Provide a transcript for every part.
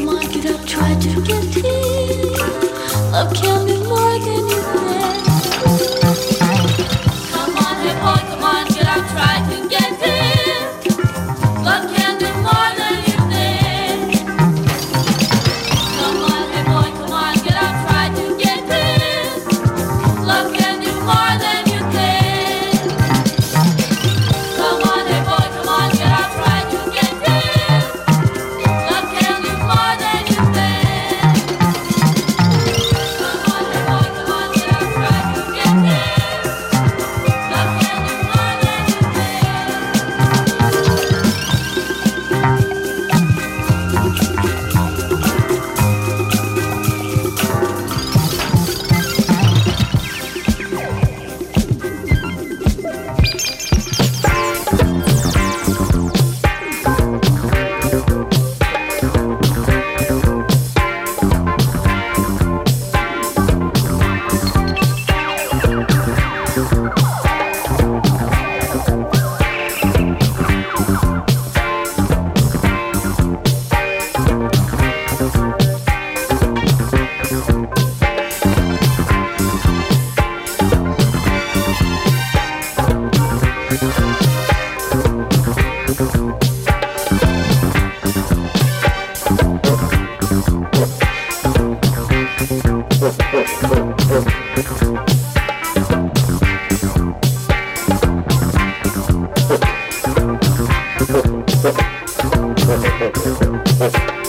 come on, get up, try to get here. Thank you.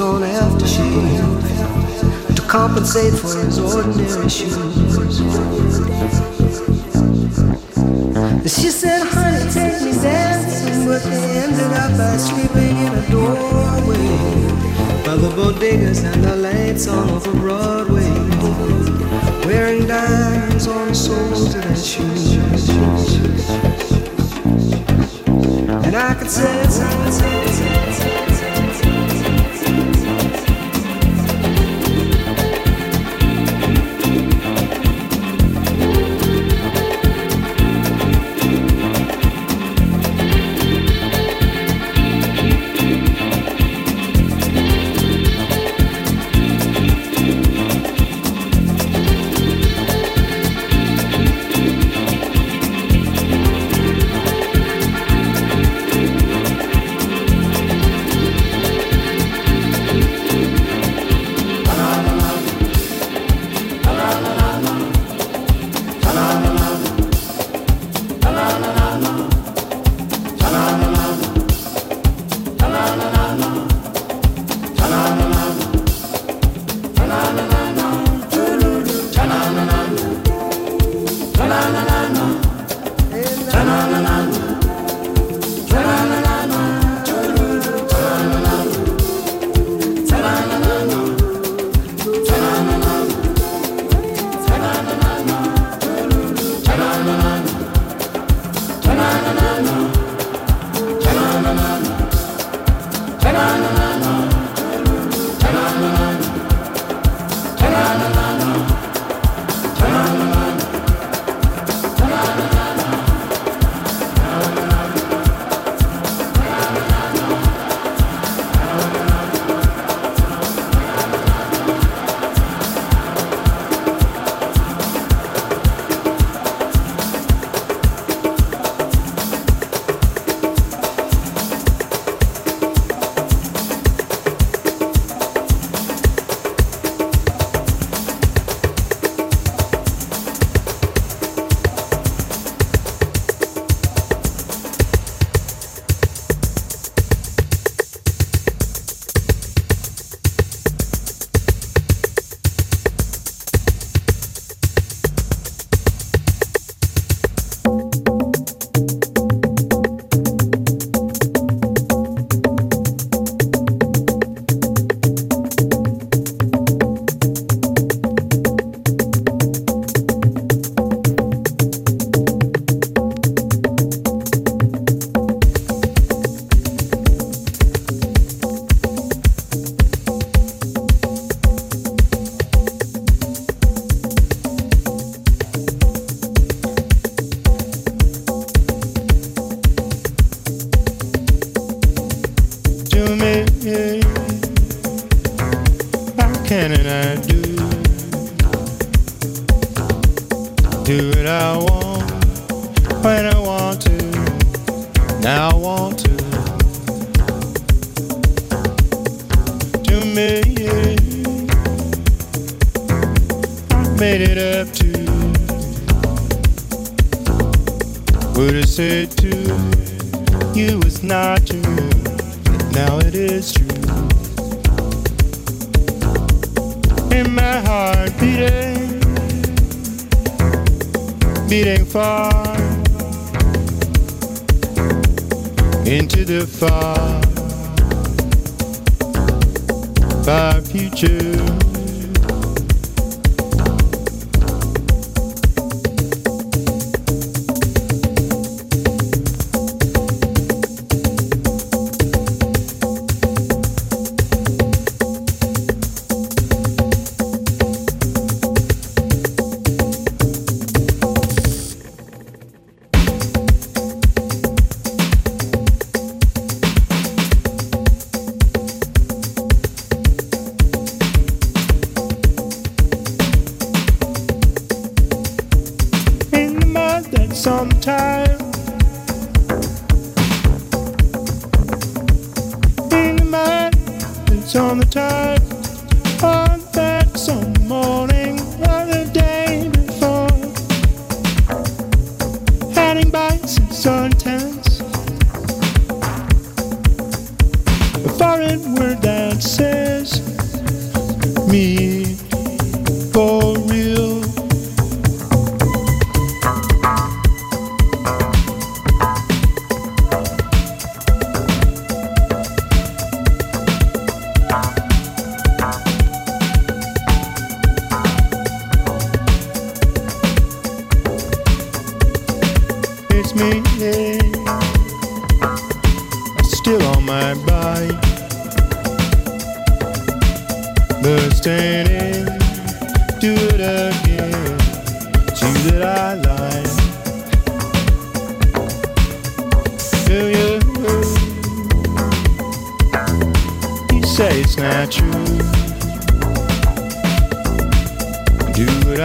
On aftershave to compensate for his ordinary shoes.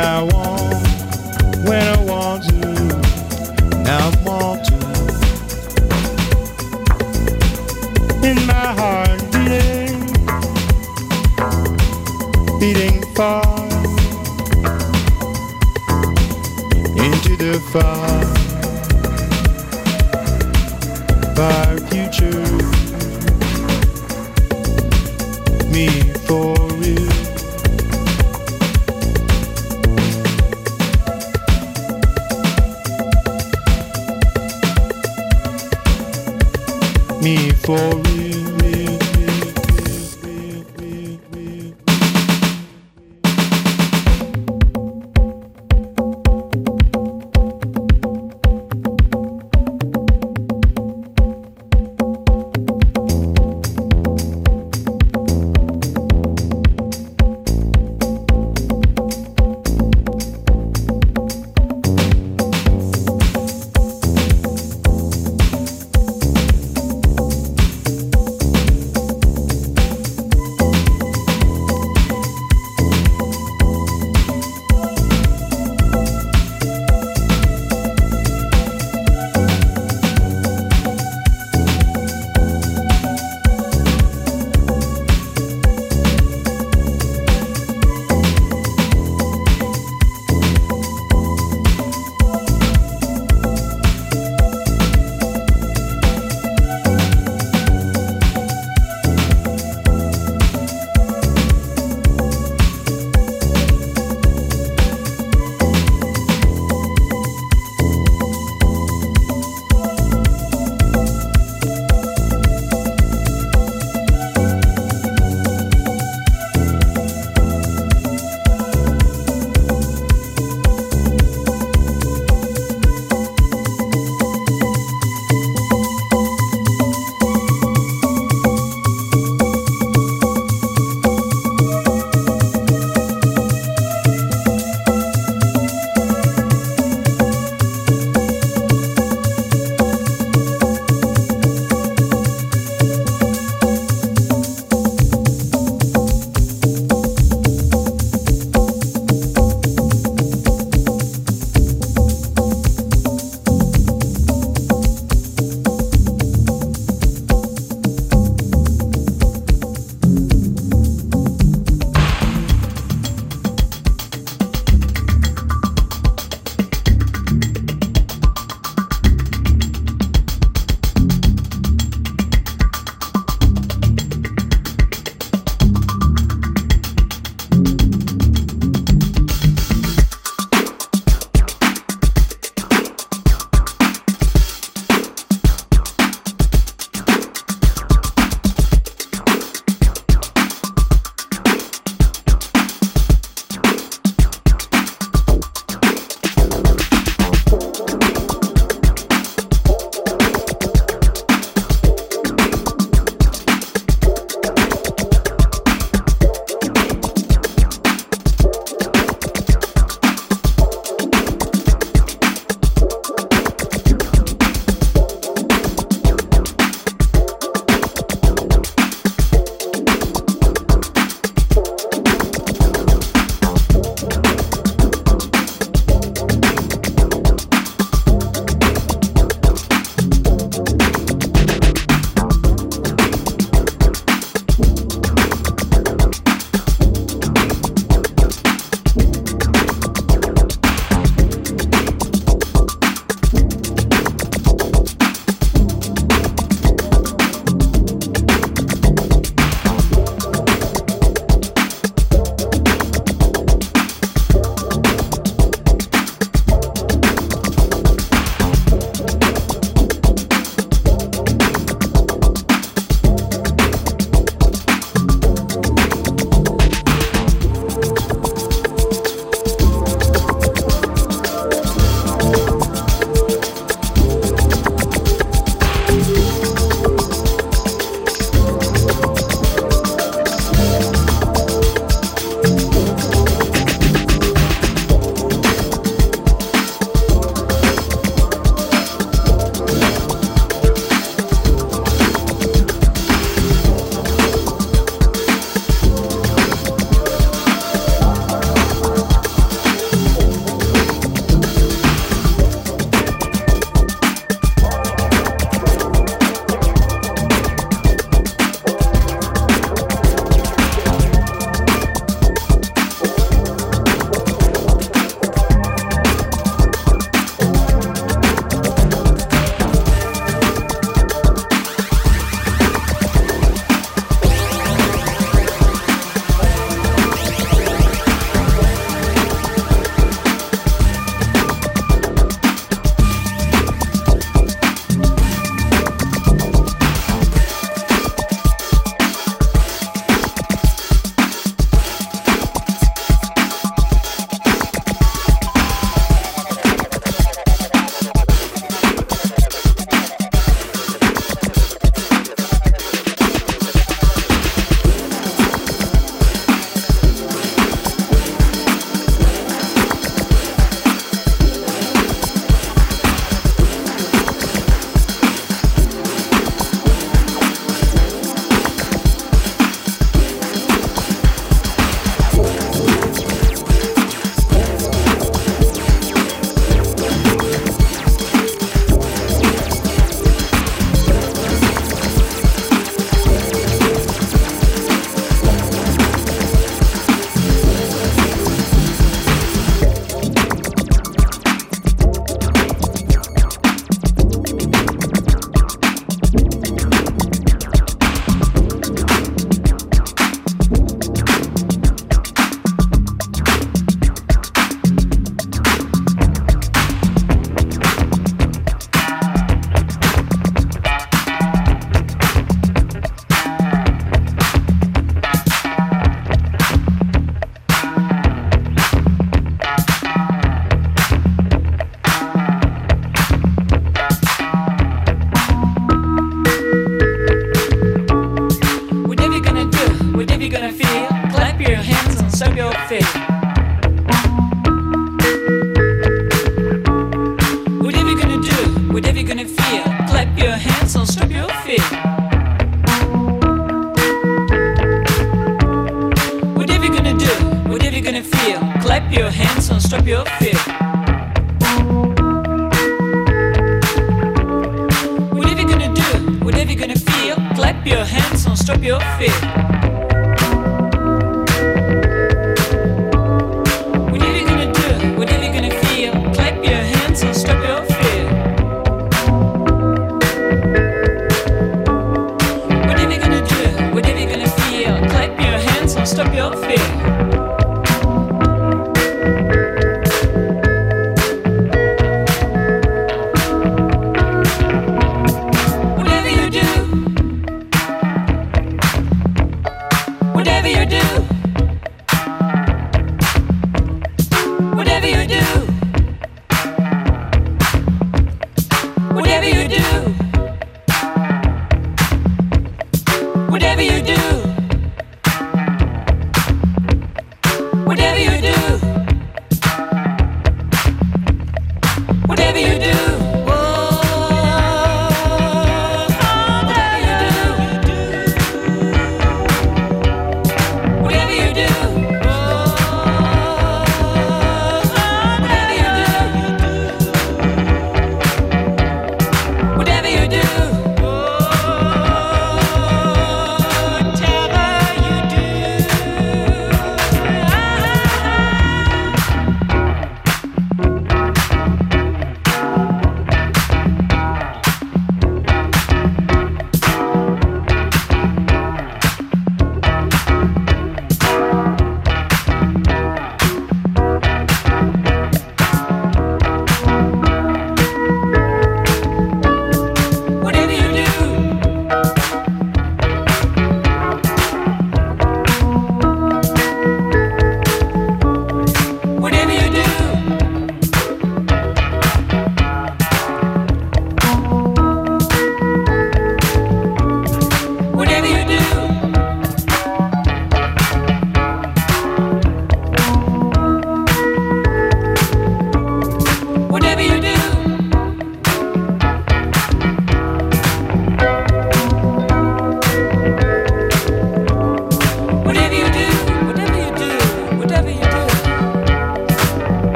I want when I want to. Now I want to. In my heart beating, beating far into the fire.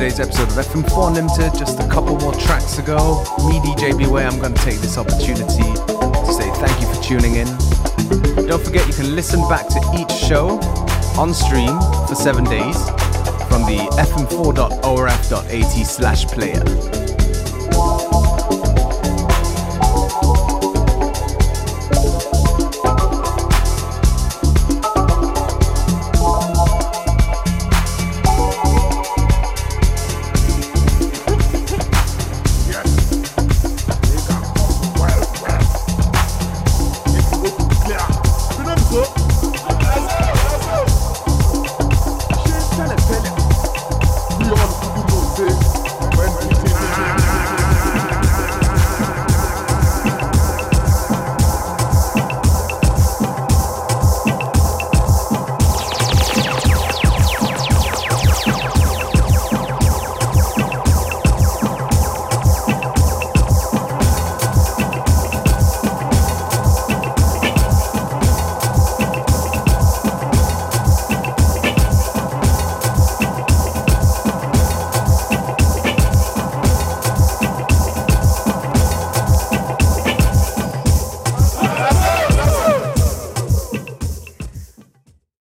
Today's episode of FM4 Unlimited. Just a couple more tracks to go. Me, DJ Beware, I'm going to take this opportunity to say thank you for tuning in. Don't forget you can listen back to each show on stream for seven days from the fm4.orf.at slash player.